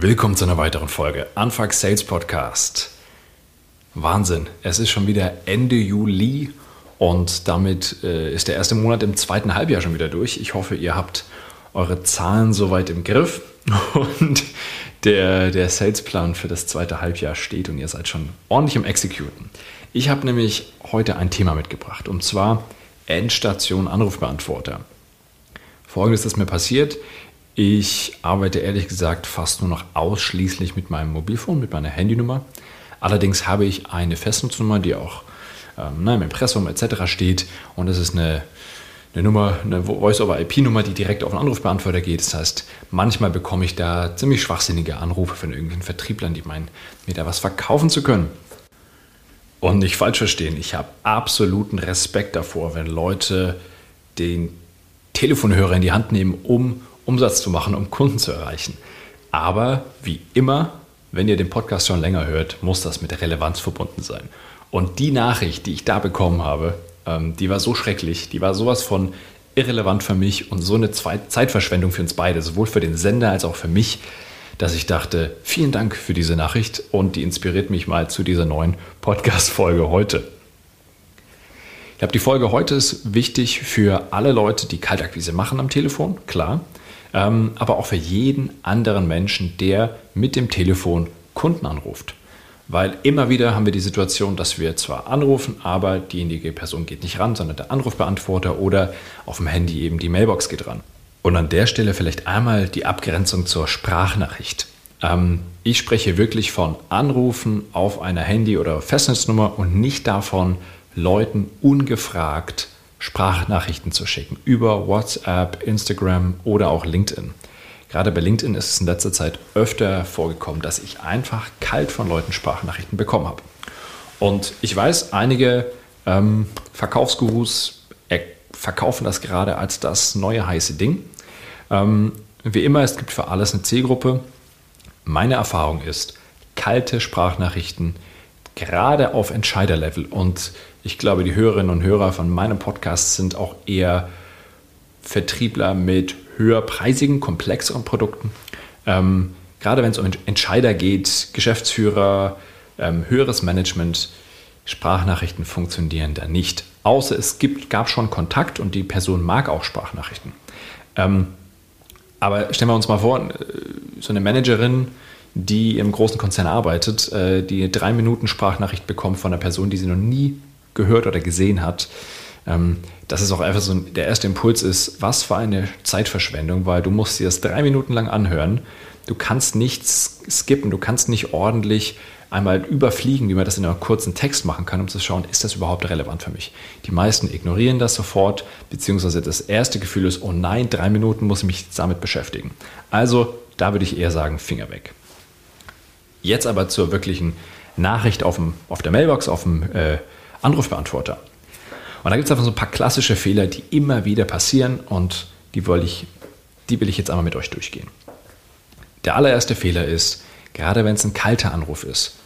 Willkommen zu einer weiteren Folge Anfang Sales Podcast. Wahnsinn, es ist schon wieder Ende Juli und damit äh, ist der erste Monat im zweiten Halbjahr schon wieder durch. Ich hoffe, ihr habt eure Zahlen soweit im Griff und der, der Salesplan für das zweite Halbjahr steht und ihr seid schon ordentlich im Executen. Ich habe nämlich heute ein Thema mitgebracht und zwar Endstation Anrufbeantworter. Folgendes ist mir passiert. Ich arbeite ehrlich gesagt fast nur noch ausschließlich mit meinem Mobilfon, mit meiner Handynummer. Allerdings habe ich eine Festnetznummer, die auch ähm, im Impressum etc. steht. Und das ist eine, eine Nummer, eine Voice-over-IP-Nummer, die direkt auf den Anrufbeantworter geht. Das heißt, manchmal bekomme ich da ziemlich schwachsinnige Anrufe von irgendwelchen Vertrieblern, die meinen, mir da was verkaufen zu können. Und nicht falsch verstehen, ich habe absoluten Respekt davor, wenn Leute den Telefonhörer in die Hand nehmen, um Umsatz zu machen, um Kunden zu erreichen. Aber wie immer, wenn ihr den Podcast schon länger hört, muss das mit Relevanz verbunden sein. Und die Nachricht, die ich da bekommen habe, ähm, die war so schrecklich, die war sowas von irrelevant für mich und so eine Zeitverschwendung für uns beide, sowohl für den Sender als auch für mich, dass ich dachte, vielen Dank für diese Nachricht und die inspiriert mich mal zu dieser neuen Podcast-Folge heute. Ich glaube, die Folge heute ist wichtig für alle Leute, die Kaltakquise machen am Telefon, klar, aber auch für jeden anderen Menschen, der mit dem Telefon Kunden anruft. Weil immer wieder haben wir die Situation, dass wir zwar anrufen, aber diejenige Person geht nicht ran, sondern der Anrufbeantworter oder auf dem Handy eben die Mailbox geht ran. Und an der Stelle vielleicht einmal die Abgrenzung zur Sprachnachricht. Ähm, ich spreche wirklich von Anrufen auf einer Handy- oder Festnetznummer und nicht davon, Leuten ungefragt Sprachnachrichten zu schicken über WhatsApp, Instagram oder auch LinkedIn. Gerade bei LinkedIn ist es in letzter Zeit öfter vorgekommen, dass ich einfach kalt von Leuten Sprachnachrichten bekommen habe. Und ich weiß, einige ähm, Verkaufsgurus äh, verkaufen das gerade als das neue heiße Ding. Ähm, wie immer, es gibt für alles eine Zielgruppe. Meine Erfahrung ist, kalte Sprachnachrichten gerade auf Entscheiderlevel und ich glaube, die Hörerinnen und Hörer von meinem Podcast sind auch eher Vertriebler mit höherpreisigen, komplexeren Produkten. Ähm, gerade wenn es um Entscheider geht, Geschäftsführer, ähm, höheres Management, Sprachnachrichten funktionieren da nicht. Außer es gibt, gab schon Kontakt und die Person mag auch Sprachnachrichten. Ähm, aber stellen wir uns mal vor, äh, so eine Managerin, die im großen Konzern arbeitet, äh, die drei Minuten Sprachnachricht bekommt von einer Person, die sie noch nie gehört oder gesehen hat. Ähm, dass es auch einfach so der erste Impuls ist, was für eine Zeitverschwendung, weil du musst dir das drei Minuten lang anhören. Du kannst nichts skippen, du kannst nicht ordentlich einmal überfliegen, wie man das in einem kurzen Text machen kann, um zu schauen, ist das überhaupt relevant für mich. Die meisten ignorieren das sofort, beziehungsweise das erste Gefühl ist, oh nein, drei Minuten muss ich mich damit beschäftigen. Also da würde ich eher sagen, Finger weg. Jetzt aber zur wirklichen Nachricht auf, dem, auf der Mailbox, auf dem äh, Anrufbeantworter. Und da gibt es einfach so ein paar klassische Fehler, die immer wieder passieren und die will ich, die will ich jetzt einmal mit euch durchgehen. Der allererste Fehler ist, gerade wenn es ein kalter Anruf ist,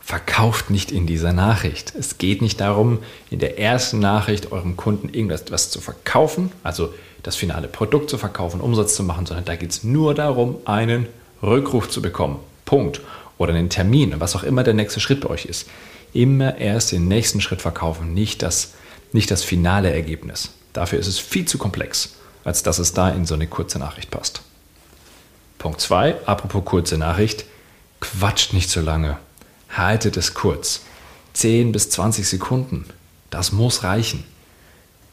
verkauft nicht in dieser Nachricht. Es geht nicht darum, in der ersten Nachricht eurem Kunden irgendwas zu verkaufen, also das finale Produkt zu verkaufen, Umsatz zu machen, sondern da geht es nur darum, einen Rückruf zu bekommen. Punkt. Oder einen Termin, was auch immer der nächste Schritt bei euch ist immer erst den nächsten Schritt verkaufen, nicht das, nicht das finale Ergebnis. Dafür ist es viel zu komplex, als dass es da in so eine kurze Nachricht passt. Punkt 2, apropos kurze Nachricht, quatscht nicht so lange. Haltet es kurz. 10 bis 20 Sekunden. Das muss reichen.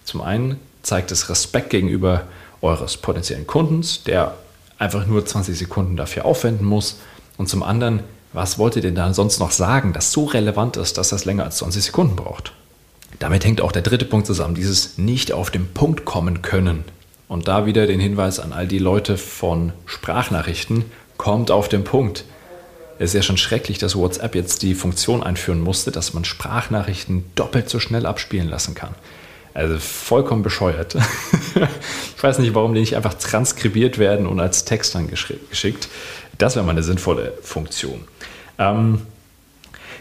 Zum einen zeigt es Respekt gegenüber eures potenziellen Kundens, der einfach nur 20 Sekunden dafür aufwenden muss. Und zum anderen was wollt ihr denn da sonst noch sagen, das so relevant ist, dass das länger als 20 Sekunden braucht? Damit hängt auch der dritte Punkt zusammen, dieses nicht auf den Punkt kommen können. Und da wieder den Hinweis an all die Leute von Sprachnachrichten, kommt auf den Punkt. Es ist ja schon schrecklich, dass WhatsApp jetzt die Funktion einführen musste, dass man Sprachnachrichten doppelt so schnell abspielen lassen kann. Also vollkommen bescheuert. ich weiß nicht, warum die nicht einfach transkribiert werden und als Text dann geschickt. Das wäre mal eine sinnvolle Funktion. Ähm,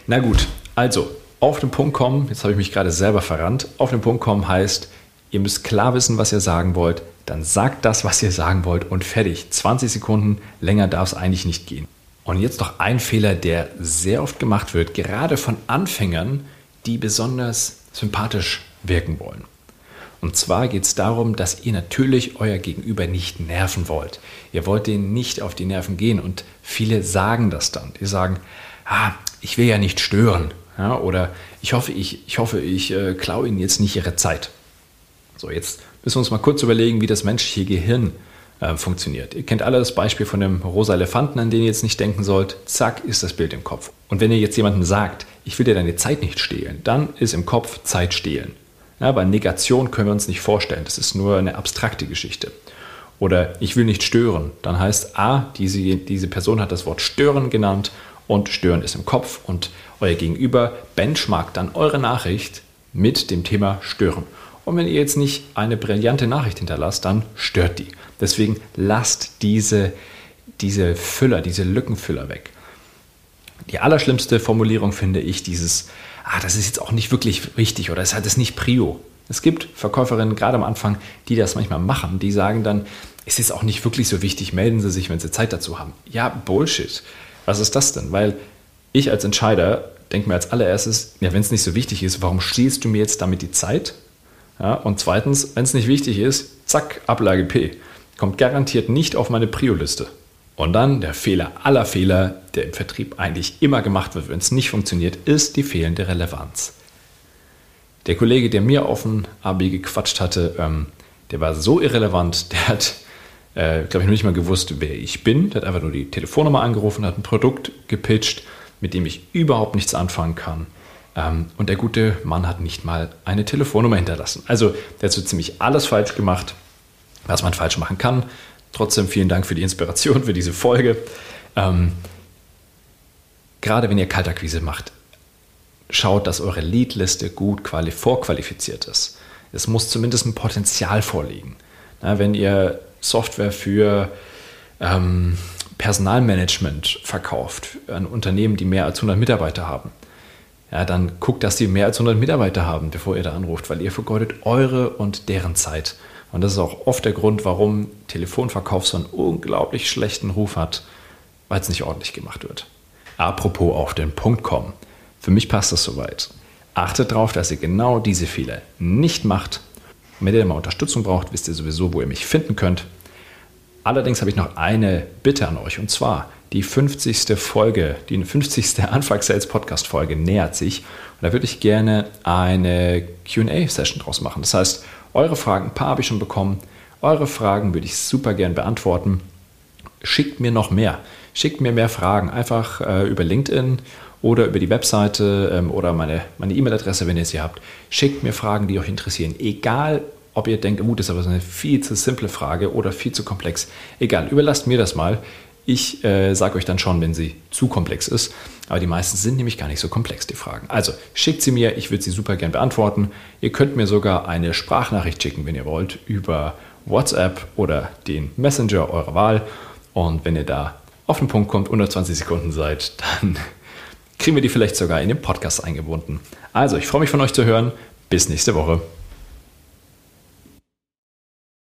na gut, also auf den Punkt kommen, jetzt habe ich mich gerade selber verrannt, auf den Punkt kommen heißt, ihr müsst klar wissen, was ihr sagen wollt, dann sagt das, was ihr sagen wollt und fertig. 20 Sekunden länger darf es eigentlich nicht gehen. Und jetzt noch ein Fehler, der sehr oft gemacht wird, gerade von Anfängern, die besonders sympathisch wirken wollen. Und zwar geht es darum, dass ihr natürlich euer Gegenüber nicht nerven wollt. Ihr wollt denen nicht auf die Nerven gehen und viele sagen das dann. Die sagen, ah, ich will ja nicht stören. Ja, oder ich hoffe, ich, ich, hoffe, ich äh, klaue Ihnen jetzt nicht Ihre Zeit. So, jetzt müssen wir uns mal kurz überlegen, wie das menschliche Gehirn äh, funktioniert. Ihr kennt alle das Beispiel von dem rosa Elefanten, an den ihr jetzt nicht denken sollt. Zack, ist das Bild im Kopf. Und wenn ihr jetzt jemandem sagt, ich will dir deine Zeit nicht stehlen, dann ist im Kopf Zeit stehlen. Ja, bei Negation können wir uns nicht vorstellen. Das ist nur eine abstrakte Geschichte. Oder ich will nicht stören. Dann heißt A, diese, diese Person hat das Wort stören genannt und stören ist im Kopf und euer Gegenüber benchmarkt dann eure Nachricht mit dem Thema stören. Und wenn ihr jetzt nicht eine brillante Nachricht hinterlasst, dann stört die. Deswegen lasst diese, diese Füller, diese Lückenfüller weg. Die allerschlimmste Formulierung finde ich dieses, ah, das ist jetzt auch nicht wirklich wichtig oder es hat es nicht Prio. Es gibt Verkäuferinnen, gerade am Anfang, die das manchmal machen, die sagen dann, es ist auch nicht wirklich so wichtig, melden Sie sich, wenn Sie Zeit dazu haben. Ja, Bullshit. Was ist das denn? Weil ich als Entscheider denke mir als allererstes, ja, wenn es nicht so wichtig ist, warum stiehlst du mir jetzt damit die Zeit? Ja, und zweitens, wenn es nicht wichtig ist, zack, Ablage P. Kommt garantiert nicht auf meine Prio-Liste. Und dann der Fehler aller Fehler, der im Vertrieb eigentlich immer gemacht wird, wenn es nicht funktioniert, ist die fehlende Relevanz. Der Kollege, der mir auf ein AB gequatscht hatte, ähm, der war so irrelevant, der hat, äh, glaube ich, noch nicht mal gewusst, wer ich bin. Der hat einfach nur die Telefonnummer angerufen, hat ein Produkt gepitcht, mit dem ich überhaupt nichts anfangen kann. Ähm, und der gute Mann hat nicht mal eine Telefonnummer hinterlassen. Also der hat so ziemlich alles falsch gemacht, was man falsch machen kann. Trotzdem vielen Dank für die Inspiration, für diese Folge. Ähm, gerade wenn ihr Kaltakquise macht, schaut, dass eure Leadliste gut vorqualifiziert ist. Es muss zumindest ein Potenzial vorliegen. Na, wenn ihr Software für ähm, Personalmanagement verkauft an Unternehmen, die mehr als 100 Mitarbeiter haben, ja, dann guckt, dass die mehr als 100 Mitarbeiter haben, bevor ihr da anruft, weil ihr vergeudet eure und deren Zeit. Und das ist auch oft der Grund, warum Telefonverkauf so einen unglaublich schlechten Ruf hat, weil es nicht ordentlich gemacht wird. Apropos auf den Punkt kommen. Für mich passt das soweit. Achtet darauf, dass ihr genau diese Fehler nicht macht. Und wenn ihr mal Unterstützung braucht, wisst ihr sowieso, wo ihr mich finden könnt. Allerdings habe ich noch eine Bitte an euch und zwar die 50. Folge, die 50. Anfang Sales Podcast Folge nähert sich und da würde ich gerne eine Q&A Session draus machen. Das heißt, eure Fragen, ein paar habe ich schon bekommen, eure Fragen würde ich super gern beantworten. Schickt mir noch mehr. Schickt mir mehr Fragen einfach äh, über LinkedIn oder über die Webseite ähm, oder meine meine E-Mail-Adresse, wenn ihr sie habt. Schickt mir Fragen, die euch interessieren. Egal, ob ihr denkt, oh, das ist aber so eine viel zu simple Frage oder viel zu komplex. Egal, überlasst mir das mal. Ich äh, sage euch dann schon, wenn sie zu komplex ist. Aber die meisten sind nämlich gar nicht so komplex, die Fragen. Also schickt sie mir, ich würde sie super gern beantworten. Ihr könnt mir sogar eine Sprachnachricht schicken, wenn ihr wollt, über WhatsApp oder den Messenger eurer Wahl. Und wenn ihr da auf den Punkt kommt, unter 20 Sekunden seid, dann kriegen wir die vielleicht sogar in den Podcast eingebunden. Also, ich freue mich von euch zu hören. Bis nächste Woche.